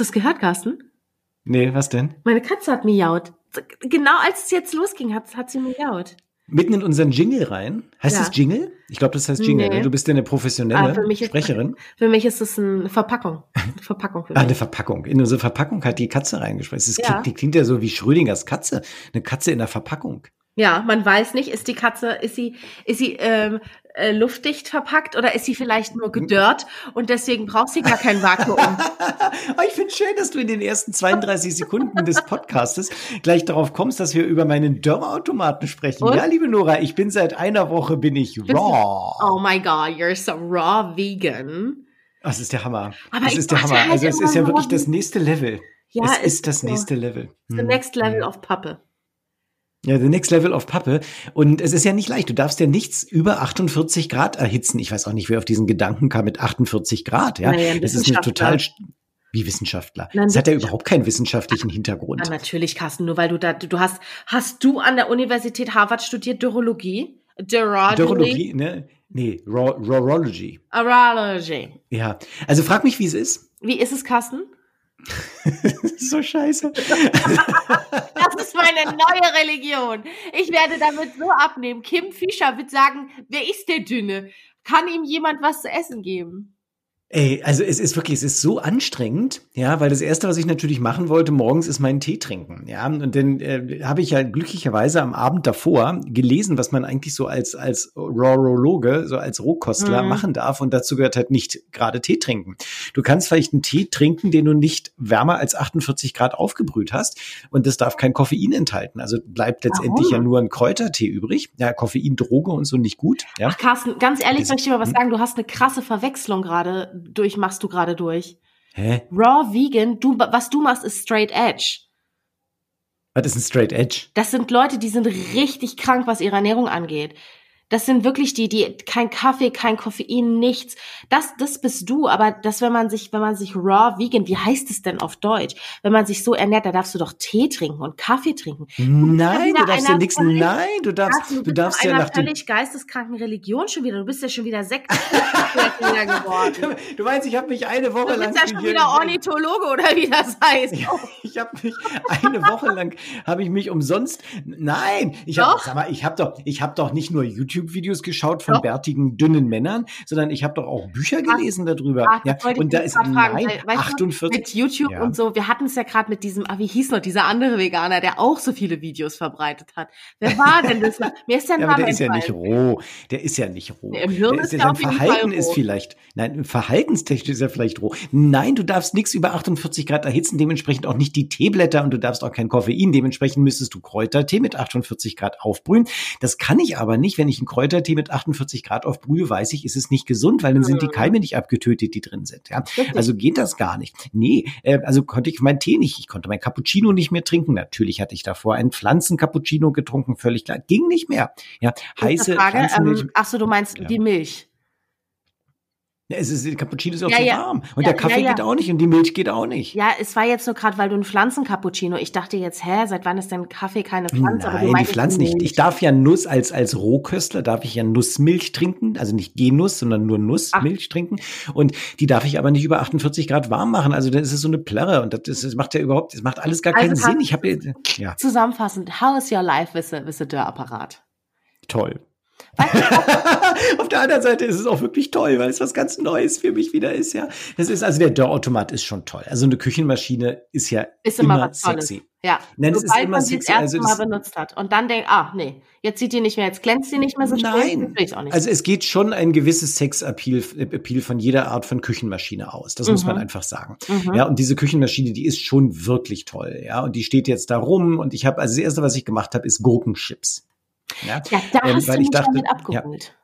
Hast du es gehört, Carsten? Nee, was denn? Meine Katze hat miaut. Genau als es jetzt losging, hat, hat sie miaut. Mitten in unseren Jingle rein. Heißt Ja. es Jingle? Ich glaube, das heißt Jingle. Nee. Ne? Du bist ja eine Ah, professionelle für mich ist- Sprecherin. Für mich ist es eine Verpackung. Eine Verpackung Ah, eine Verpackung. In unsere Verpackung hat die Katze reingesprochen. Das Ja. klingt, die klingt ja so wie Schrödingers Katze. Eine Katze in der Verpackung. Ja, man weiß nicht, ist die Katze, ist sie, ist sie ähm, äh, luftdicht verpackt oder ist sie vielleicht nur gedörrt und deswegen braucht sie gar kein Vakuum. Oh, ich finde schön, dass du in den ersten 32 Sekunden des Podcastes gleich darauf kommst, dass wir über meinen Dörrautomaten sprechen. Und? Ja, liebe Nora, ich bin seit einer Woche bin ich raw. oh my God, you're so raw vegan. Das ist der Hammer. Aber das ist der Hammer. halt Also es ist ja wirklich das nächste Level. Ja, es ist ist das so. nächste Level. The Hm. next level of Pappe. Ja, the next level of Pappe. Und es ist ja nicht leicht. Du darfst ja nichts über 48 Grad erhitzen. Ich weiß auch nicht, wer auf diesen Gedanken kam mit 48 Grad. Ja, Naja, das ist eine total wie Wissenschaftler. Nein, Das hat ja überhaupt keinen wissenschaftlichen Hintergrund. Ja, natürlich, Carsten, nur weil du da, du hast, hast du an der Universität Harvard studiert Dörologie? Dörologie? Dörrologie, ne? Nee, Ro Rorology. Urology. Ja. Also frag mich, wie es ist. Wie ist es, Carsten? So scheiße. Das ist meine neue Religion. Ich werde damit so abnehmen. Kim Fischer wird sagen, wer ist der Dünne? Kann ihm jemand was zu essen geben? Ey, also es ist wirklich, es ist so anstrengend, ja, weil das erste, was ich natürlich machen wollte morgens, ist meinen Tee trinken, ja, und dann äh, habe ich ja glücklicherweise am Abend davor gelesen, was man eigentlich so als als Rorologe, so als Rohkostler Mhm. machen darf, und dazu gehört halt nicht gerade Tee trinken. Du kannst vielleicht einen Tee trinken, den du nicht wärmer als 48 Grad aufgebrüht hast, und das darf kein Koffein enthalten. Also bleibt letztendlich Warum? ja nur ein Kräutertee übrig. Ja, Koffein, Droge und so nicht gut. Ja, Ach, Carsten, ganz ehrlich, soll ich dir mal was hm? sagen? Du hast eine krasse Verwechslung gerade durch, machst du gerade durch. hä? Raw Vegan, du, was du machst, ist Straight Edge. Was ist ein Straight Edge? Das sind Leute, die sind richtig krank, was ihre Ernährung angeht. Das sind wirklich die, die kein Kaffee, kein Koffein, nichts. Das, das bist du. Aber das, wenn man sich, wenn man sich raw vegan, wie heißt es denn auf Deutsch? Wenn man sich so ernährt, da darfst du doch Tee trinken und Kaffee trinken. Nein, du darfst ja nichts. Nein, du darfst, du bist darfst ja einer nach völlig geisteskranken Religion schon wieder. Du bist ja schon wieder Sekt geworden. Du meinst, ich habe mich eine Woche Du lang. bist ja schon wieder Ornithologe oder wie das heißt. Ich habe mich eine Woche lang habe ich mich umsonst. Nein, ich habe Doch. sag mal, ich habe doch, ich habe doch nicht nur YouTube-Videos geschaut von Doch. bärtigen dünnen Männern, sondern ich habe doch auch Bücher gelesen darüber. Ach, ja, und da ist fragen, nein, weil, weißt du, 48. mit YouTube Ja. und so. Wir hatten es ja gerade mit diesem, ah, wie hieß noch, dieser andere Veganer, der auch so viele Videos verbreitet hat. Wer war denn das? Mir ist der Ja, Name der ist ja nicht roh. Der ist ja nicht roh. Nee, im Hirn der ist ja, der sein Verhalten ist roh. vielleicht, nein, verhaltenstechnisch ist er vielleicht roh. Nein, du darfst nichts über 48 Grad erhitzen, dementsprechend auch nicht die Teeblätter und du darfst auch kein Koffein. Dementsprechend müsstest du Kräutertee mit 48 Grad aufbrühen. Das kann ich aber nicht. Wenn ich einen Kräutertee mit 48 Grad aufbrühe, weiß ich, ist es nicht gesund, weil dann sind die Mhm. Keime nicht abgetötet, die drin sind. Ja. Also geht das gar nicht. Nee, äh, also konnte ich meinen Tee nicht, ich konnte mein Cappuccino nicht mehr trinken. Natürlich hatte ich davor einen Pflanzen-Cappuccino getrunken, völlig klar. Ging nicht mehr. Ja, heiße Frage, ähm, ach so, du meinst Ja. die Milch. Ja, es ist, der Cappuccino ist auch Ja, zu ja. warm. Und der Kaffee geht auch nicht und die Milch geht auch nicht. Ja, es war jetzt nur gerade, weil du ein Pflanzen-Cappuccino. Ich dachte jetzt, hä, seit wann ist denn Kaffee keine Pflanze? Nein, die Pflanzen nicht. Ich darf ja Nuss als, als Rohköstler, darf ich ja Nussmilch trinken, also nicht Genuss, sondern nur Nussmilch trinken. Und die darf ich aber nicht über 48 Grad warm machen. Also dann ist es so eine Plärre und das, ist, das macht ja überhaupt, das macht alles gar Also keinen Sinn. Ich habe ja Zusammenfassend, how is your life with a, with a Dörrapparat? toll. Auf der anderen Seite ist es auch wirklich toll, weil es was ganz Neues für mich wieder ist, ja. Das ist, also der Dörrautomat ist schon toll. Also eine Küchenmaschine ist ja Ist immer, immer, Tolles. sexy. Ja, Nein, das ist sobald immer man sie das sexy. erste Also Mal benutzt hat und dann denkt, ah, nee, jetzt sieht die nicht mehr, jetzt glänzt die nicht mehr so schön, Nein, nicht. also es geht schon ein gewisses Sexappeal Appeal von jeder Art von Küchenmaschine aus. Das muss man Mhm. einfach sagen. Mhm. Ja, und diese Küchenmaschine, die ist schon wirklich toll. Ja, und die steht jetzt da rum und ich habe, also das erste, was ich gemacht habe, ist Gurkenchips. Ja, ja, da ähm, hast du weil mich ich dachte, damit ja, abgeholt.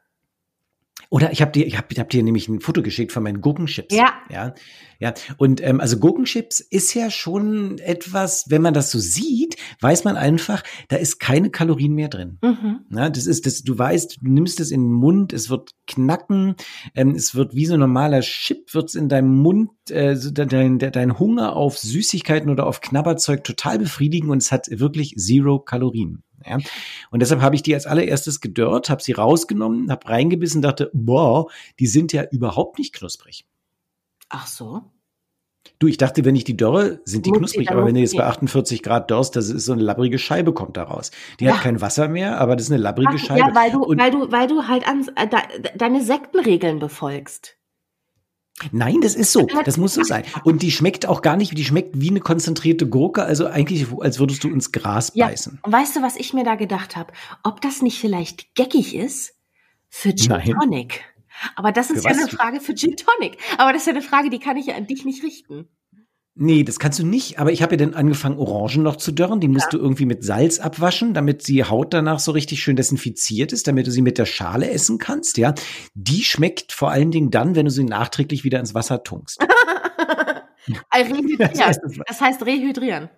Oder ich habe dir, ich habe ich hab dir nämlich ein Foto geschickt von meinen Gurkenchips. Ja. Ja. Ja. Und ähm, also Gurkenchips ist ja schon etwas, wenn man das so sieht, weiß man einfach, da ist keine Kalorien mehr drin. Mhm. Ja, das ist das, du weißt, du nimmst es in den Mund, es wird knacken, ähm, es wird wie so ein normaler Chip, wird's in deinem Mund, äh, dein, dein Hunger auf Süßigkeiten oder auf Knabberzeug total befriedigen und es hat wirklich zero Kalorien. Ja? Und deshalb habe ich die als allererstes gedörrt, habe sie rausgenommen, habe reingebissen, dachte, boah, die sind ja überhaupt nicht knusprig. Ach so. Du, ich dachte, wenn ich die dörre, sind die Muss knusprig, aber wenn du jetzt bei die. 48 Grad dörrst, das ist so eine labbrige Scheibe kommt da raus. Die Ja. hat kein Wasser mehr, aber das ist eine labbrige Ach, Scheibe. ja, weil du, Und- weil du, weil du halt an, äh, de, deine Sektenregeln befolgst. Nein, das ist so. Das muss so sein. Und die schmeckt auch gar nicht, die schmeckt wie eine konzentrierte Gurke, also eigentlich, als würdest du ins Gras Ja. beißen. Und weißt du, was ich mir da gedacht habe? Ob das nicht vielleicht geckig ist für Gin Nein. Tonic. Aber das ist Für ja eine Frage für Gin Tonic. Aber das ist ja eine Frage, die kann ich ja an dich nicht richten. Nee, das kannst du nicht. Aber ich habe ja dann angefangen, Orangen noch zu dörren. Die musst du irgendwie mit Salz abwaschen, damit die Haut danach so richtig schön desinfiziert ist, damit du sie mit der Schale essen kannst, ja. Die schmeckt vor allen Dingen dann, wenn du sie nachträglich wieder ins Wasser tunkst. Rehydrieren. Das heißt, das- heißt rehydrieren.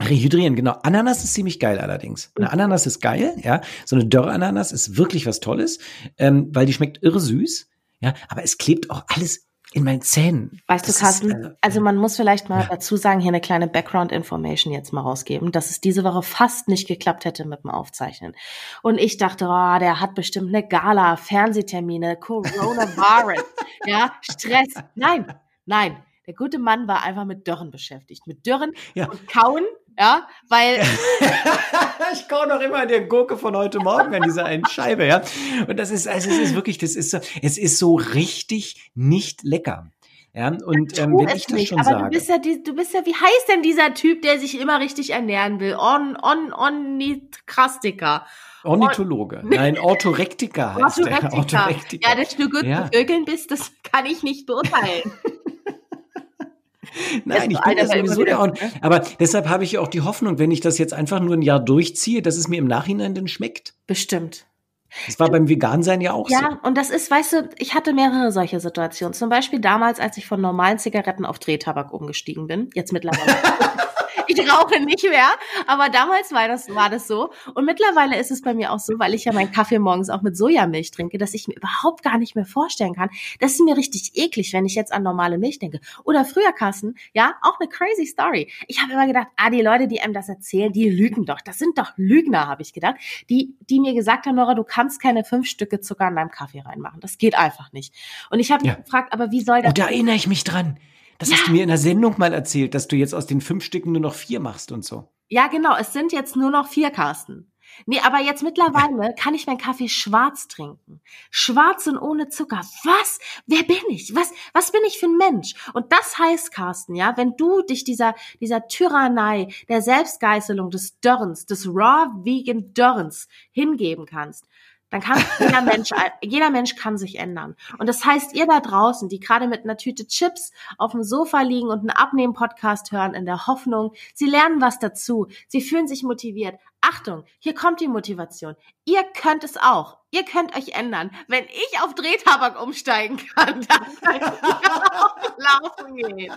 Rehydrieren, genau. Ananas ist ziemlich geil allerdings. Eine Ananas ist geil, ja. So eine Dörre-Ananas ist wirklich was Tolles, ähm, weil die schmeckt irre süß, ja. Aber es klebt auch alles in meinen Zähnen. Weißt Das du, Carsten, ist, äh, also man muss vielleicht mal ja. dazu sagen, hier eine kleine Background-Information jetzt mal rausgeben, dass es diese Woche fast nicht geklappt hätte mit dem Aufzeichnen. Und ich dachte, oh, der hat bestimmt eine Gala, Fernsehtermine, Coronavirus, ja, Stress. Nein, nein. Der gute Mann war einfach mit Dürren beschäftigt. Mit Dürren Ja. und Kauen, ja, weil ich kau noch immer der Gurke von heute Morgen an dieser einen Scheibe, ja. Und das ist, also es ist wirklich, das ist so, es ist so richtig nicht lecker. Ja, und ähm, wenn ich das nicht. schon Aber sage. du bist ja, die, du bist ja, wie heißt denn dieser Typ, der sich immer richtig ernähren will? On, on, Ornithrastika. Ornithologe. Nein, Orthorektiker heißt der. Orthorektika. Ja, dass du gut Ja. bist, das kann ich nicht beurteilen. Nein, ich so bin ja immer sowieso der Ort. kommt, Aber deshalb habe ich ja auch die Hoffnung, wenn ich das jetzt einfach nur ein Jahr durchziehe, dass es mir im Nachhinein dann schmeckt. Bestimmt. Das war beim Vegansein ja auch Ja, und das ist, weißt du, ich hatte mehrere solche Situationen. Zum Beispiel damals, als ich von normalen Zigaretten auf Drehtabak umgestiegen bin. Jetzt mittlerweile. ich rauche nicht mehr, aber damals war das, war das so. Und mittlerweile ist es bei mir auch so, weil ich ja meinen Kaffee morgens auch mit Sojamilch trinke, dass ich mir überhaupt gar nicht mehr vorstellen kann. Das ist mir richtig eklig, wenn ich jetzt an normale Milch denke. Oder früher, Carsten, ja, auch eine crazy Story. Ich habe immer gedacht, ah, die Leute, die einem das erzählen, die lügen doch. Das sind doch Lügner, habe ich gedacht. Die, die mir gesagt haben, Nora, du kannst keine fünf Stücke Zucker in deinem Kaffee reinmachen. Das geht einfach nicht. Und ich habe Ja. mich gefragt, aber wie soll das? Und da erinnere ich mich dran. Das hast du mir in der Sendung mal erzählt, dass du jetzt aus den fünf Stücken nur noch vier machst und so. Ja, genau. Es sind jetzt nur noch vier Carsten. Nee, aber jetzt mittlerweile kann ich meinen Kaffee schwarz trinken. Schwarz und ohne Zucker. Was? Wer bin ich? Was, was bin ich für ein Mensch? Und das heißt, Carsten, ja, wenn du dich dieser, dieser Tyrannei, der Selbstgeißelung, des Dörrens, des Raw Vegan Dörrens hingeben kannst, dann kann jeder Mensch, jeder Mensch kann sich ändern. Und das heißt, ihr da draußen, die gerade mit einer Tüte Chips auf dem Sofa liegen und einen Abnehmen-Podcast hören, in der Hoffnung, sie lernen was dazu, sie fühlen sich motiviert. Achtung, hier kommt die Motivation. Ihr könnt es auch. Ihr könnt euch ändern. Wenn ich auf Drehtabak umsteigen kann, dann könnt ihr auch laufen gehen.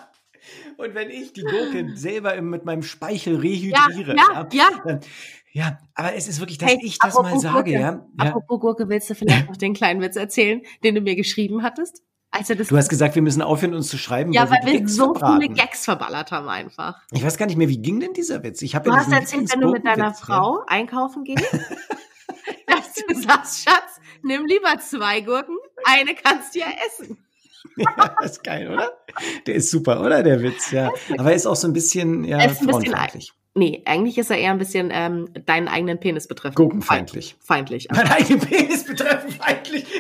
Und wenn ich die Gurke selber mit meinem Speichel rehydriere, ja, ja. dann, ja, aber es ist wirklich, dass Hey, ich das mal sage, Gurke. ja, ja. Apropos Gurke, willst du vielleicht noch den kleinen Witz erzählen, den du mir geschrieben hattest? Als das Du hast gesagt, wir müssen aufhören, uns zu schreiben, ja, weil die wir Gags so verbraten. viele Gags verballert haben einfach. Ich weiß gar nicht mehr, wie ging denn dieser Witz? Ich habe Du ja hast erzählt, wenn du mit deiner Lieblingsgurkenwitz, Frau einkaufen gehst, dass du sagst, Schatz, nimm lieber zwei Gurken, eine kannst du ja essen. Ja, ist geil, oder? Der ist super, oder? Der Witz, ja. Aber er ist auch so ein bisschen, ja, ist ein bisschen frauenfeindlich. Nee, eigentlich ist er eher ein bisschen ähm, deinen eigenen Penis betreffend. Gurkenfeindlich. Feindlich. Mein eigenen Penis betreffen feindlich.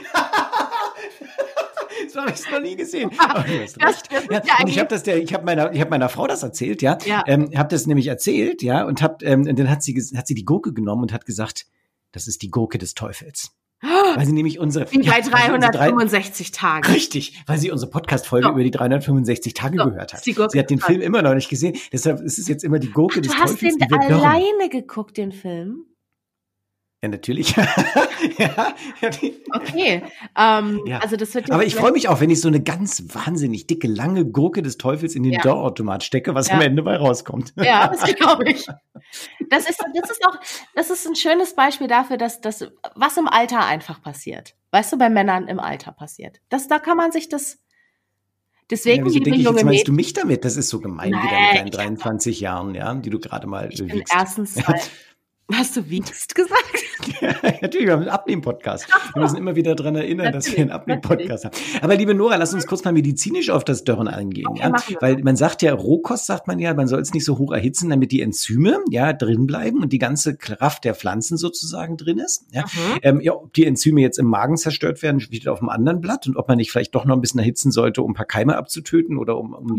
Das habe ich noch nie gesehen. Hast Das- recht. das Ja, ja und ich habe das der, ich habe meiner, ich habe meiner Frau das erzählt, ja. Ja. Ähm, habe das nämlich erzählt, ja, und hab, ähm, und dann hat sie, hat sie die Gurke genommen und hat gesagt, das ist die Gurke des Teufels. Weil sie nämlich unsere, Wie bei ja, weil sie unsere drei- 365 Tagen. Richtig, weil sie unsere Podcast-Folge So. über die 365 Tage So, gehört hat. Sie hat den Film immer noch nicht gesehen, deshalb ist es jetzt immer die Gurke des Du hast Teufels, den die wir dörren. alleine geguckt, den Film? Ja, natürlich. ja, okay. Ähm, ja. Also das wird Aber ich freue mich auch, wenn ich so eine ganz wahnsinnig dicke, lange Gurke des Teufels in den ja. Dörrautomat stecke, was ja. am Ende bei rauskommt. Ja, das glaube ich. Das ist, das ist auch, das ist ein schönes Beispiel dafür, dass das, was im Alter einfach passiert. Weißt du, bei Männern im Alter passiert. Das, da kann man sich das, Deswegen, ja, liebe denke ich, junge jetzt meinst du mich damit? Das ist so gemein Nein, wieder mit deinen 23 Jahren, ja, die du gerade mal ich bin erstens mal, Hast du wiegst gesagt? natürlich, wir haben einen Abnehmen-Podcast. Wir müssen immer wieder daran erinnern, natürlich, dass wir einen Abnehmen-Podcast haben. Aber liebe Nora, lass uns kurz mal medizinisch auf das Dörren eingehen. Okay, ja? Weil man sagt ja, Rohkost sagt man ja, man soll es nicht so hoch erhitzen, damit die Enzyme ja drin bleiben und die ganze Kraft der Pflanzen sozusagen drin ist. Ja, mhm. ähm, ja ob die Enzyme jetzt im Magen zerstört werden, steht auf einem anderen Blatt und ob man nicht vielleicht doch noch ein bisschen erhitzen sollte, um ein paar Keime abzutöten oder um, um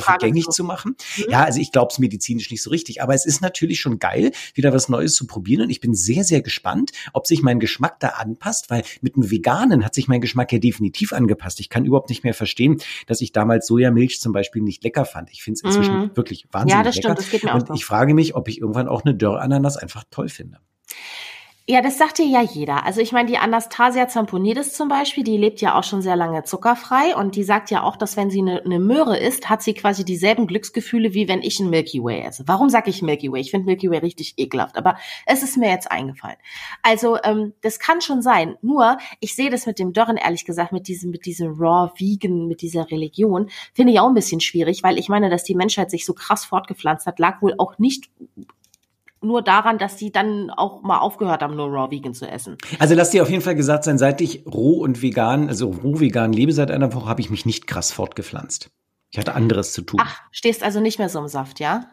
Frage gängig zu machen. Mhm. Ja, also ich glaube es medizinisch nicht so richtig, aber es ist natürlich schon geil, wieder was Neues zu probieren. Und ich bin sehr, sehr gespannt, ob sich mein Geschmack da anpasst, weil mit dem Veganen hat sich mein Geschmack ja definitiv angepasst. Ich kann überhaupt nicht mehr verstehen, dass ich damals Sojamilch zum Beispiel nicht lecker fand. Ich finde es inzwischen mhm. wirklich wahnsinnig ja, das lecker. Stimmt, das geht mir auch Und ich frage mich, ob ich irgendwann auch eine Dörrananas einfach toll finde. Ja, das sagt dir ja jeder. Also ich meine, die Anastasia Zamponidis zum Beispiel, die lebt ja auch schon sehr lange zuckerfrei und die sagt ja auch, dass wenn sie eine, eine Möhre isst, hat sie quasi dieselben Glücksgefühle, wie wenn ich ein Milky Way esse. Warum sage ich Milky Way? Ich finde Milky Way richtig ekelhaft, aber es ist mir jetzt eingefallen. Also ähm, das kann schon sein. Nur, ich sehe das mit dem Dörren, ehrlich gesagt, mit diesem, mit diesem Raw Vegan, mit dieser Religion, finde ich auch ein bisschen schwierig, weil ich meine, dass die Menschheit sich so krass fortgepflanzt hat, lag wohl auch nicht nur daran, dass sie dann auch mal aufgehört haben, nur Raw Vegan zu essen. Also lass dir auf jeden Fall gesagt sein, seit ich roh und vegan, also roh vegan lebe seit einer Woche, habe ich mich nicht krass fortgepflanzt. Ich hatte anderes zu tun. Ach, stehst also nicht mehr so im Saft, ja?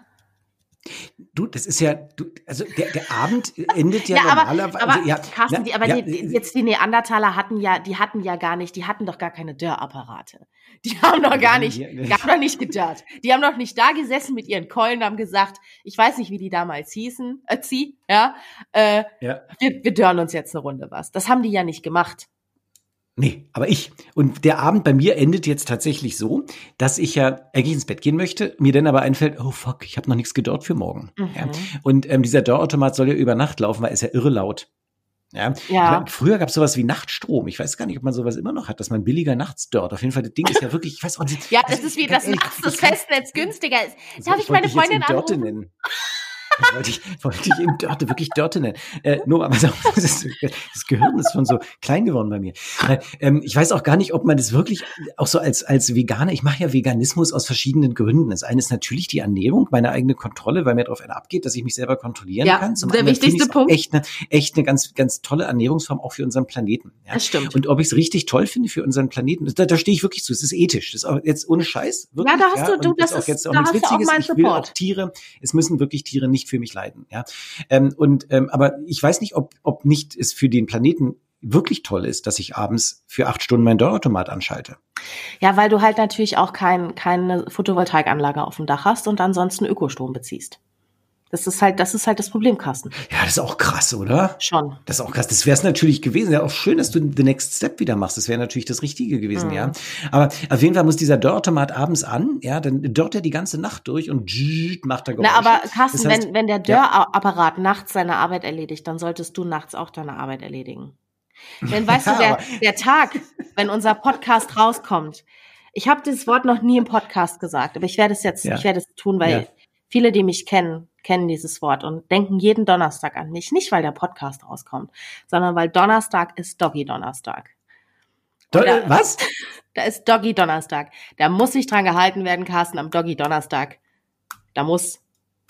Du, das ist ja, du, also der, der Abend endet ja, ja normalerweise. Aber, aber, ja, Carsten, na, die, aber ja, die, jetzt die Neandertaler hatten ja, die hatten ja gar nicht, die hatten doch gar keine Dörrapparate. Die haben doch gar nicht, gar noch nicht gedörrt. Die haben doch nicht da gesessen mit ihren Keulen, haben gesagt, ich weiß nicht, wie die damals hießen, äh, zieh, ja, äh, ja. Wir, wir dörren uns jetzt eine Runde was. Das haben die ja nicht gemacht. Nee, aber ich. Und der Abend bei mir endet jetzt tatsächlich so, dass ich ja eigentlich ins Bett gehen möchte, mir dann aber einfällt, oh fuck, ich habe noch nichts gedort für morgen. Mhm. Ja. Und ähm, dieser Dörrautomat soll ja über Nacht laufen, weil er ist ja irre laut. Ja. ja. Meine, früher gab es sowas wie Nachtstrom. Ich weiß gar nicht, ob man sowas immer noch hat, dass man billiger nachts dort. Auf jeden Fall, das Ding ist ja wirklich, ich weiß auch nicht. ja, das ist wie, dass nachts das Festnetz günstiger ist. Darf ich, ich meine Freundin anrufen? Das wollte ich, wollte ich eben Dörte, wirklich Dörte nennen. Äh, nur, aber das, das Gehirn ist schon so klein geworden bei mir. Ähm, ich weiß auch gar nicht, ob man das wirklich auch so als, als Veganer, ich mache ja Veganismus aus verschiedenen Gründen. Das eine ist natürlich die Ernährung, meine eigene Kontrolle, weil mir darauf einer abgeht, dass ich mich selber kontrollieren ja, kann. Zum der wichtigste Punkt. Echt eine, echt eine ganz, ganz tolle Ernährungsform auch für unseren Planeten. Ja? Das stimmt. Und ob ich es richtig toll finde für unseren Planeten, da, da stehe ich wirklich zu. Es ist ethisch. Das ist auch jetzt ohne Scheiß. Wirklich, ja, da hast du, du, das, ist, jetzt auch da hast Witziges. auch meinen Support. Ich will auch Tiere, es müssen wirklich Tiere nicht für mich leiden. Ja, ähm, und ähm, aber ich weiß nicht, ob ob nicht es für den Planeten wirklich toll ist, dass ich abends für acht Stunden mein Dörrautomat anschalte. Ja, weil du halt natürlich auch kein, keine Photovoltaikanlage auf dem Dach hast und ansonsten Ökostrom beziehst. Das ist halt, das ist halt das Problem, Carsten. Ja, das ist auch krass, oder? Schon. Das ist auch krass. Das wäre es natürlich gewesen. Ja, auch schön, dass du the next step wieder machst. Das wäre natürlich das Richtige gewesen, mhm. ja. Aber auf jeden Fall muss dieser Dörrautomat abends an, ja, dann dörrt er die ganze Nacht durch und macht er Geräusche. Na, aber Carsten, das heißt, wenn, wenn der Dörrapparat ja. nachts seine Arbeit erledigt, dann solltest du nachts auch deine Arbeit erledigen. Denn weißt ja, du, der, der Tag, wenn unser Podcast rauskommt, ich habe dieses Wort noch nie im Podcast gesagt, aber ich werde es jetzt, ja. ich werde es tun, weil viele, die mich kennen, kennen dieses Wort und denken jeden Donnerstag an mich. Nicht, weil der Podcast rauskommt, sondern weil Donnerstag ist Doggy Donnerstag. Do da, was? Da ist Doggy Donnerstag. Da muss sich dran gehalten werden, Carsten, am Doggy Donnerstag. Da muss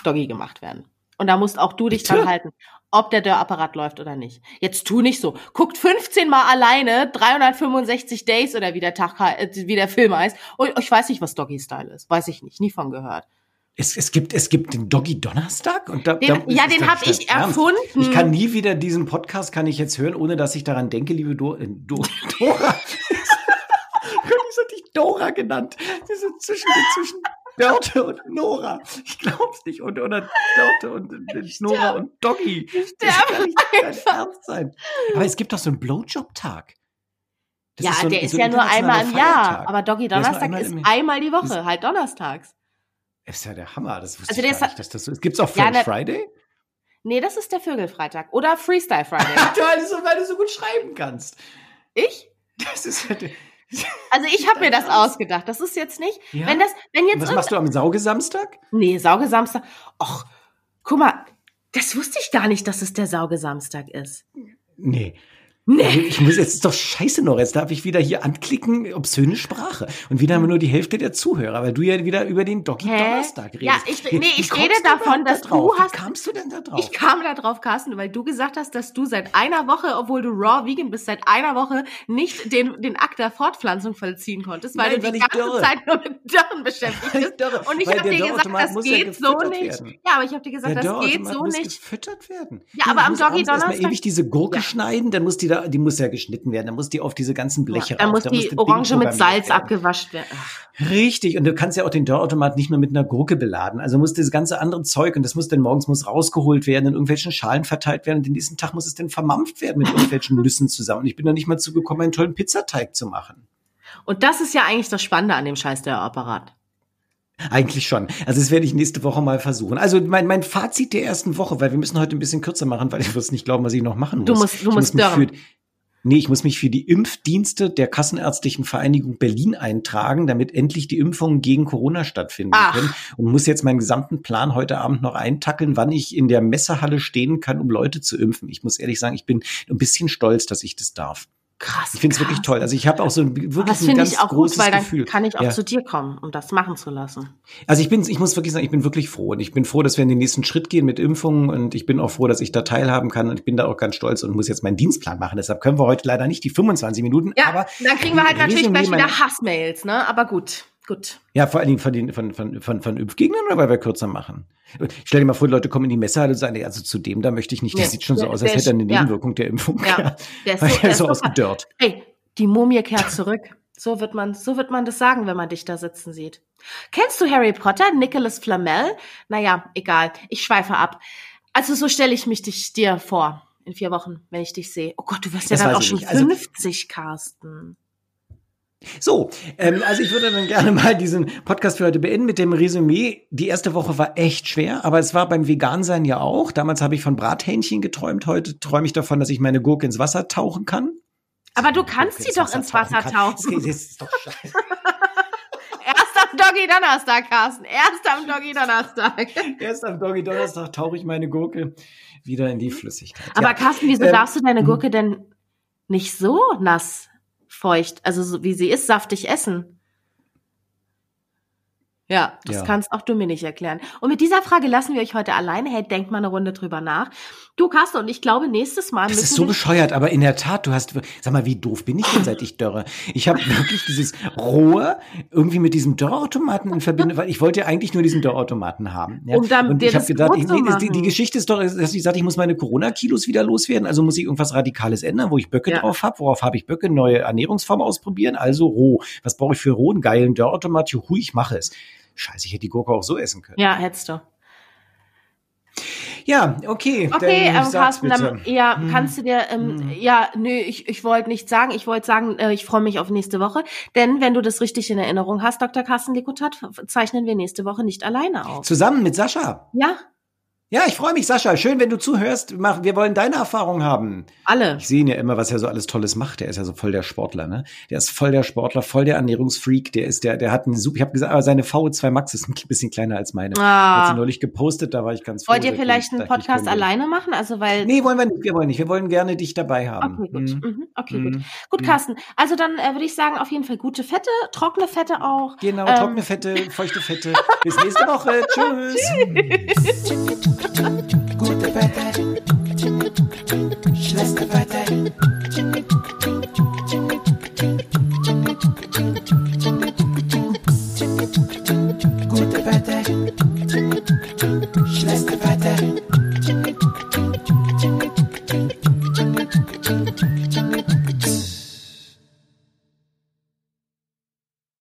Doggy gemacht werden. Und da musst auch du dich dran halten, ob der Dörrapparat läuft oder nicht. Jetzt tu nicht so. Guckt 15 Mal alleine 365 Days oder wie der Tag, äh, wie der Film heißt. Und ich weiß nicht, was Doggy Style ist. Weiß ich nicht. Nie von gehört. Es, es, gibt, es gibt den Doggy Donnerstag und da, den, da ja, den habe ich erfunden. Ich kann nie wieder diesen Podcast kann ich jetzt hören, ohne dass ich daran denke, liebe Do, äh, Do, Dora. ich hatte dich Dora genannt. Diese zwischen, zwischen Dörte und Nora. Ich glaub's nicht. Und, oder Dörte und, und Nora und Doggy. Das kann nicht dein Ernst sein. Aber es gibt doch so einen Blowjob-Tag. ja, so ein, der ist so ja nur einmal im Jahr. Aber Doggy Donnerstag ist, ist einmal die Woche, halt donnerstags. Ist ja der Hammer. Das wusste also ich gar nicht, dass das so ist. Gibt's auch French ja, Friday? Nee, das ist der Vögelfreitag. Oder Freestyle Friday. weil, du so, weil du so gut schreiben kannst. ich? Das ist ja der- Also ich habe mir das ausgedacht. Das ist jetzt nicht, Ja? wenn das, wenn jetzt Was machst du am Saugesamstag? Nee, Saugesamstag. Och, guck mal, das wusste ich gar nicht, dass es der Saugesamstag ist. Nee. Nee. Ich muss jetzt ist doch scheiße noch. Jetzt darf ich wieder hier anklicken, obszöne Sprache. Und wieder haben wir nur die Hälfte der Zuhörer, weil du ja wieder über den Doggy Hä? Donnerstag redest. Ja, ich- nee, wie ich rede du davon, dass da du hast- Wie kamst du denn da drauf? Ich kam da drauf, Carsten, weil du gesagt hast, dass du seit einer Woche, obwohl du raw vegan bist, seit einer Woche nicht den, den Akt der Fortpflanzung vollziehen konntest, weil Nein, du die ganze dürre. Zeit nur mit Dörren beschäftigt bist. dürre. Und ich habe dir gesagt, das muss ja geht so nicht. werden. Ja, aber ich habe dir gesagt, das geht so muss nicht. gefüttert werden. Ja, Du aber am Doggy Donnerstag- ewig diese Gurke Ja. schneiden, dann muss die da, die muss ja geschnitten werden, dann muss die auf diese ganzen Bleche Da rauf, muss dann die das Orange mit Salz werden. abgewascht werden. Ach, Richtig, und du kannst ja auch den Dörrautomat nicht nur mit einer Gurke beladen. Also muss das ganze andere Zeug und das muss dann morgens muss rausgeholt werden, in irgendwelchen Schalen verteilt werden und den nächsten Tag muss es dann vermampft werden mit irgendwelchen Nüssen zusammen. Und ich bin noch nicht mal zugekommen, einen tollen Pizzateig zu machen. Und das ist ja eigentlich das Spannende an dem Scheiß der Apparat. Eigentlich schon. Also das werde ich nächste Woche mal versuchen. Also mein, mein Fazit der ersten Woche, weil wir müssen heute ein bisschen kürzer machen, weil ich wirst nicht glauben, was ich noch machen muss. Du musst- du Ich musst mich dörren. für, Nee, ich muss mich für die Impfdienste der Kassenärztlichen Vereinigung Berlin eintragen, damit endlich die Impfungen gegen Corona stattfinden Ach. können. Und muss jetzt meinen gesamten Plan heute Abend noch eintackeln, wann ich in der Messehalle stehen kann, um Leute zu impfen. Ich muss ehrlich sagen, ich bin ein bisschen stolz, dass ich das darf. Krass. Ich finde es wirklich toll. Also ich habe auch so ein, wirklich Das ein finde ganz ich auch gut, großes weil dann Gefühl. kann ich auch Ja. zu dir kommen, um das machen zu lassen. Also ich bin, ich muss wirklich sagen, ich bin wirklich froh und ich bin froh, dass wir in den nächsten Schritt gehen mit Impfungen und ich bin auch froh, dass ich da teilhaben kann und ich bin da auch ganz stolz und muss jetzt meinen Dienstplan machen. Deshalb können wir heute leider nicht die 25 Minuten, Ja, aber dann kriegen wir halt natürlich gleich wieder Hassmails, ne? Aber gut, gut. ja vor allen Dingen von den von von von, von Impfgegnern oder weil wir kürzer machen. Stell dir mal vor, die Leute kommen in die Messehalle und sagen, also zu dem da möchte ich nicht. Das Nee, sieht schon so aus, als hätte er eine ist- ja. Nebenwirkung der Impfung. Ja, der ist so- er der ist so ausgedörrt. Ey, die Mumie kehrt zurück. So wird man, so wird man das sagen, wenn man dich da sitzen sieht. Kennst du Harry Potter, Nicholas Flamel? Naja, egal. Ich schweife ab. Also so stelle ich mich dich, dir vor in vier Wochen, wenn ich dich sehe. Oh Gott, du wirst ja Das dann auch ich schon nicht. Also- 50, Carsten. So, ähm, also ich würde dann gerne mal diesen Podcast für heute beenden mit dem Resümee. Die erste Woche war echt schwer, aber es war beim Vegansein ja auch. Damals habe ich von Brathähnchen geträumt. Heute träume ich davon, dass ich meine Gurke ins Wasser tauchen kann. Aber du kannst sie doch ins Wasser kann. tauchen. Das ist doch scheiße. Erst am Doggy Donnerstag, Carsten. Erst am Doggy Donnerstag. Erst am Doggy Donnerstag tauche ich meine Gurke wieder in die Flüssigkeit. Aber ja. Carsten, wieso Ähm, darfst du deine. Gurke denn nicht so nass feucht, also so wie sie ist, saftig essen? Ja, das Ja. kannst auch du mir nicht erklären. Und mit dieser Frage lassen wir euch heute alleine. Hey, denkt mal eine Runde drüber nach. Du, Carsten, und ich glaube, nächstes Mal Das ist so bescheuert, aber in der Tat, du hast, sag mal, wie doof bin ich denn, seit ich dörre? Ich habe wirklich dieses Rohr irgendwie mit diesem Dörrautomaten in Verbindung, weil ich wollte ja eigentlich nur diesen Dörrautomaten haben. Ja? Um dann und dir ich habe gedacht, ich, nee, die, die Geschichte ist doch, dass ich sagte, ich muss meine Corona-Kilos wieder loswerden, also muss ich irgendwas Radikales ändern, wo ich Böcke Ja. drauf habe. Worauf habe ich Böcke? Neue Ernährungsform ausprobieren, also roh. Was brauche ich für rohen, geilen Dörrautomat? Juhu, ich mache es. Scheiße, ich hätte die Gurke auch so essen können. Ja, hättest du. Ja, okay. Okay, ähm, Carsten, dann, ja, Hm. kannst du dir, ähm, Hm. ja, nö, ich, ich wollte nicht sagen, ich wollte sagen, äh, ich freue mich auf nächste Woche, denn wenn du das richtig in Erinnerung hast, Dr. Carsten Likutat, zeichnen wir nächste Woche nicht alleine auf. Zusammen mit Sascha. Ja, Ja, ich freue mich, Sascha. Schön, wenn du zuhörst. Wir wollen deine Erfahrung haben. alle. Ich sehe ihn ja immer, was er so alles Tolles macht. Der ist ja so voll der Sportler, ne? Der ist voll der Sportler, voll der Ernährungsfreak. Der ist der, der hat einen super. Ich habe gesagt, aber seine VO2 Max ist ein bisschen kleiner als meine. Hat sie Ah. neulich gepostet, da war ich ganz froh. Wollt ihr vielleicht einen Podcast alleine machen? Also weil. Nee, wollen wir nicht. Wir wollen nicht. Wir wollen gerne dich dabei haben. Okay, gut. Hm. Mhm. Okay, Mhm. gut. Gut, Mhm. Carsten. Also dann äh, würde ich sagen, auf jeden Fall gute Fette, trockene Fette auch. Genau, Ähm. trockene Fette, feuchte Fette. Bis nächste Woche. Tschüss. Gute Wette, schlechte Wette.